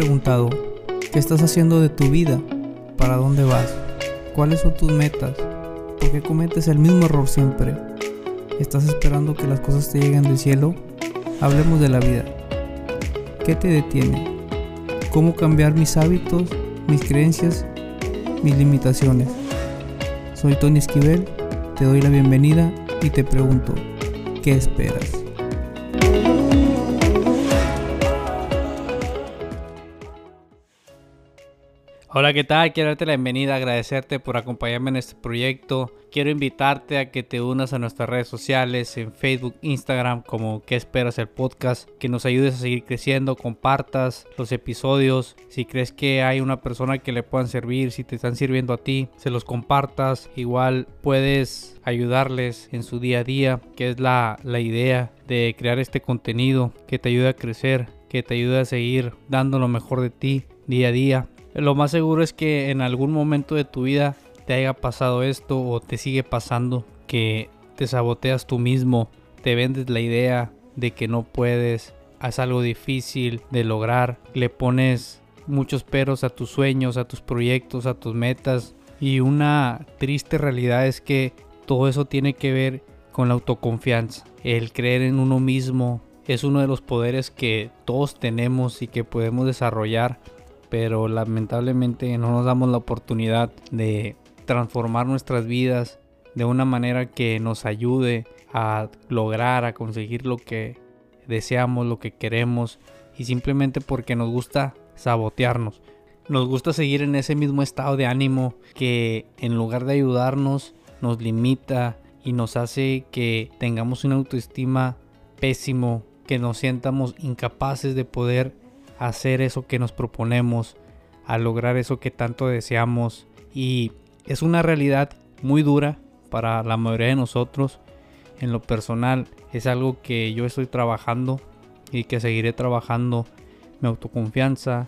preguntado, ¿qué estás haciendo de tu vida? ¿Para dónde vas? ¿Cuáles son tus metas? ¿Por qué cometes el mismo error siempre? ¿Estás esperando que las cosas te lleguen del cielo? Hablemos de la vida. ¿Qué te detiene? ¿Cómo cambiar mis hábitos, mis creencias, mis limitaciones? Soy Tony Esquivel, te doy la bienvenida y te pregunto, ¿qué esperas? Hola, ¿qué tal? Quiero darte la bienvenida, agradecerte por acompañarme en este proyecto. Quiero invitarte a que te unas a nuestras redes sociales, en Facebook, Instagram, como ¿Qué esperas el podcast? Que nos ayudes a seguir creciendo, compartas los episodios. Si crees que hay una persona que le puedan servir, si te están sirviendo a ti, se los compartas. Igual puedes ayudarles en su día a día, que es la, la idea de crear este contenido que te ayude a crecer, que te ayude a seguir dando lo mejor de ti día a día. Lo más seguro es que en algún momento de tu vida te haya pasado esto o te sigue pasando que te saboteas tú mismo, te vendes la idea de que no puedes, haz algo difícil de lograr, le pones muchos peros a tus sueños, a tus proyectos, a tus metas. Y una triste realidad es que todo eso tiene que ver con la autoconfianza, el creer en uno mismo es uno de los poderes que todos tenemos y que podemos desarrollar pero lamentablemente no nos damos la oportunidad de transformar nuestras vidas de una manera que nos ayude a lograr, a conseguir lo que deseamos, lo que queremos y simplemente porque nos gusta sabotearnos. Nos gusta seguir en ese mismo estado de ánimo que en lugar de ayudarnos nos limita y nos hace que tengamos una autoestima pésimo, que nos sientamos incapaces de poder hacer eso que nos proponemos, a lograr eso que tanto deseamos. Y es una realidad muy dura para la mayoría de nosotros. En lo personal es algo que yo estoy trabajando y que seguiré trabajando. Mi autoconfianza,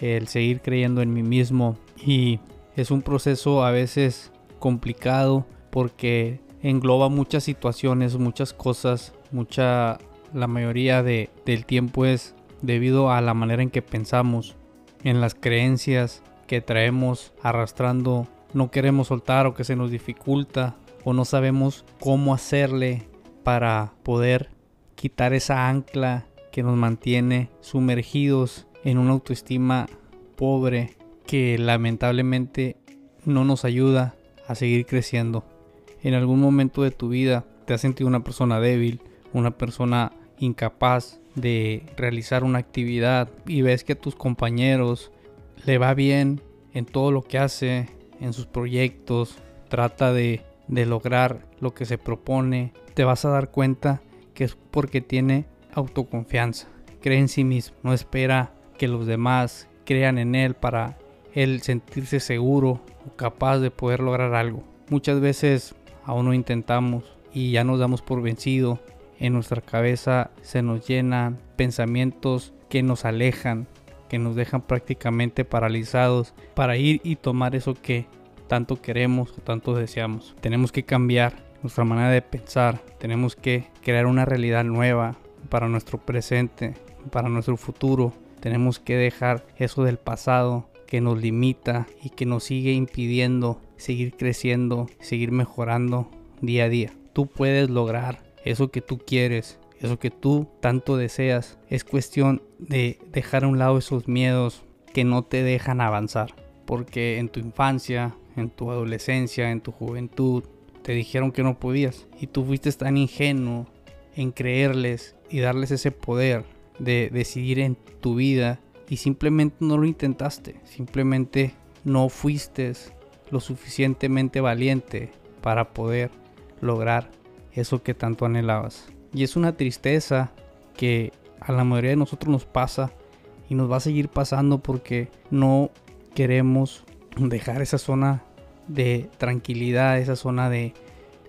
el seguir creyendo en mí mismo. Y es un proceso a veces complicado porque engloba muchas situaciones, muchas cosas, mucha... La mayoría de, del tiempo es debido a la manera en que pensamos, en las creencias que traemos arrastrando, no queremos soltar o que se nos dificulta o no sabemos cómo hacerle para poder quitar esa ancla que nos mantiene sumergidos en una autoestima pobre que lamentablemente no nos ayuda a seguir creciendo. En algún momento de tu vida te has sentido una persona débil, una persona incapaz de realizar una actividad y ves que a tus compañeros le va bien en todo lo que hace, en sus proyectos, trata de, de lograr lo que se propone, te vas a dar cuenta que es porque tiene autoconfianza, cree en sí mismo, no espera que los demás crean en él para él sentirse seguro o capaz de poder lograr algo. Muchas veces aún no intentamos y ya nos damos por vencido en nuestra cabeza se nos llenan pensamientos que nos alejan, que nos dejan prácticamente paralizados para ir y tomar eso que tanto queremos o tanto deseamos. Tenemos que cambiar nuestra manera de pensar, tenemos que crear una realidad nueva para nuestro presente, para nuestro futuro. Tenemos que dejar eso del pasado que nos limita y que nos sigue impidiendo seguir creciendo, seguir mejorando día a día. Tú puedes lograr eso que tú quieres, eso que tú tanto deseas. Es cuestión de dejar a un lado esos miedos que no te dejan avanzar. Porque en tu infancia, en tu adolescencia, en tu juventud, te dijeron que no podías. Y tú fuiste tan ingenuo en creerles y darles ese poder de decidir en tu vida y simplemente no lo intentaste. Simplemente no fuiste lo suficientemente valiente para poder lograr eso que tanto anhelabas. Y es una tristeza que a la mayoría de nosotros nos pasa y nos va a seguir pasando porque no queremos dejar esa zona de tranquilidad, esa zona de,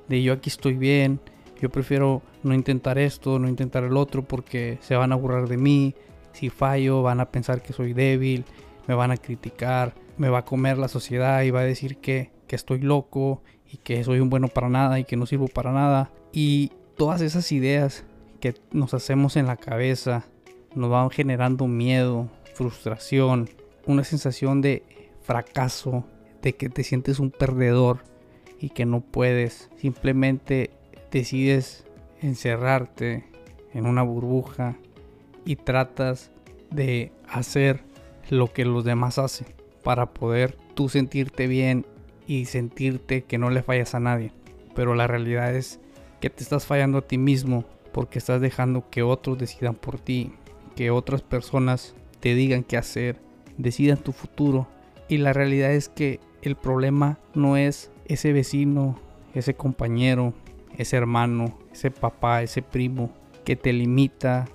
de yo aquí estoy bien, yo prefiero no intentar esto, no intentar el otro porque se van a burlar de mí, si fallo van a pensar que soy débil, me van a criticar, me va a comer la sociedad y va a decir que, que estoy loco y que soy un bueno para nada y que no sirvo para nada. Y todas esas ideas que nos hacemos en la cabeza nos van generando miedo, frustración, una sensación de fracaso, de que te sientes un perdedor y que no puedes. Simplemente decides encerrarte en una burbuja y tratas de hacer lo que los demás hacen para poder tú sentirte bien y sentirte que no le fallas a nadie. Pero la realidad es que te estás fallando a ti mismo porque estás dejando que otros decidan por ti, que otras personas te digan qué hacer, decidan tu futuro. Y la realidad es que el problema no es ese vecino, ese compañero, ese hermano, ese papá, ese primo que te limita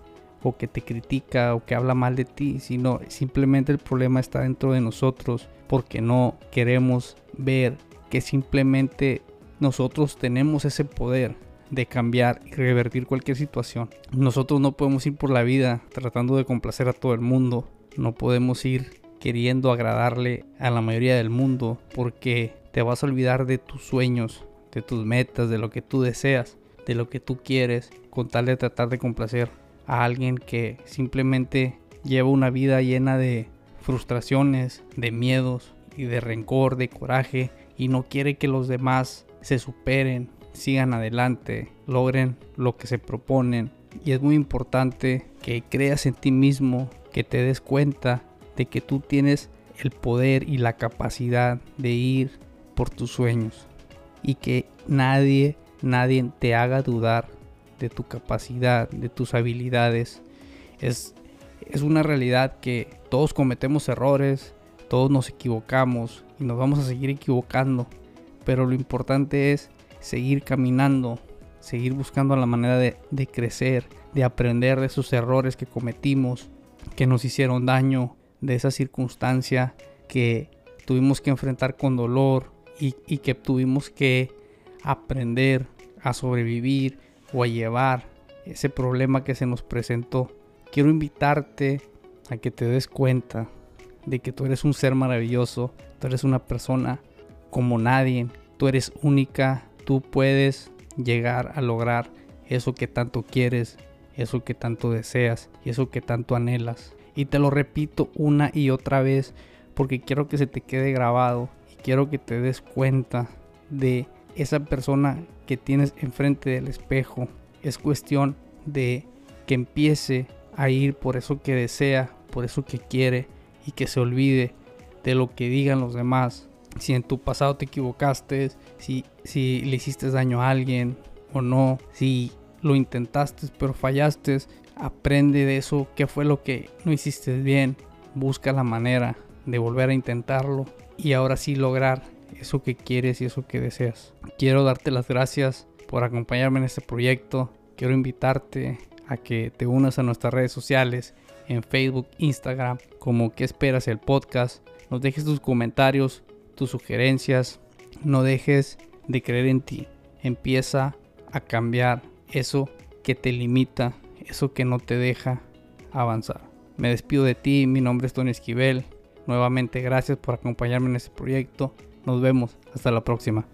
o que te critica o que habla mal de ti, sino simplemente el problema está dentro de nosotros porque no queremos ver que simplemente nosotros tenemos ese poder de cambiar y revertir cualquier situación. Nosotros no podemos ir por la vida tratando de complacer a todo el mundo. No podemos ir queriendo agradarle a la mayoría del mundo porque te vas a olvidar de tus sueños, de tus metas, de lo que tú deseas, de lo que tú quieres, con tal de tratar de complacer a alguien que simplemente lleva una vida llena de frustraciones, de miedos y de rencor, de coraje y no quiere que los demás se superen, sigan adelante, logren lo que se proponen. Y es muy importante que creas en ti mismo, que te des cuenta de que tú tienes el poder y la capacidad de ir por tus sueños y que nadie, nadie te haga dudar de tu capacidad, de tus habilidades. Es, es una realidad que todos cometemos errores, todos nos equivocamos y nos vamos a seguir equivocando, pero lo importante es seguir caminando, seguir buscando la manera de, crecer, de aprender de esos errores que cometimos, que nos hicieron daño, de esa circunstancia que tuvimos que enfrentar con dolor y, y que tuvimos que aprender a sobrevivir o a llevar ese problema que se nos presentó. Quiero invitarte a que te des cuenta de que tú eres un ser maravilloso, tú eres una persona como nadie, tú eres única, tú puedes llegar a lograr eso que tanto quieres, eso que tanto deseas y eso que tanto anhelas. Y te lo repito una y otra vez porque quiero que se te quede grabado y quiero que te des cuenta de esa persona que tienes enfrente del espejo. Es cuestión de que empiece a ir por eso que desea, por eso que quiere y que se olvide de lo que digan los demás. Si en tu pasado te equivocaste, si, si le hiciste daño a alguien o no, si lo intentaste pero fallaste, aprende de eso, qué fue lo que no hiciste bien, busca la manera de volver a intentarlo y ahora sí lograr eso que quieres y eso que deseas. Quiero darte las gracias por acompañarme en este proyecto. Quiero invitarte a que te unas a nuestras redes sociales en Facebook, Instagram, como que esperas el podcast. Nos dejes tus comentarios, tus sugerencias. No dejes de creer en ti. Empieza a cambiar eso que te limita, eso que no te deja avanzar. Me despido de ti, mi nombre es Tony Esquivel. Nuevamente gracias por acompañarme en este proyecto. Nos vemos, hasta la próxima.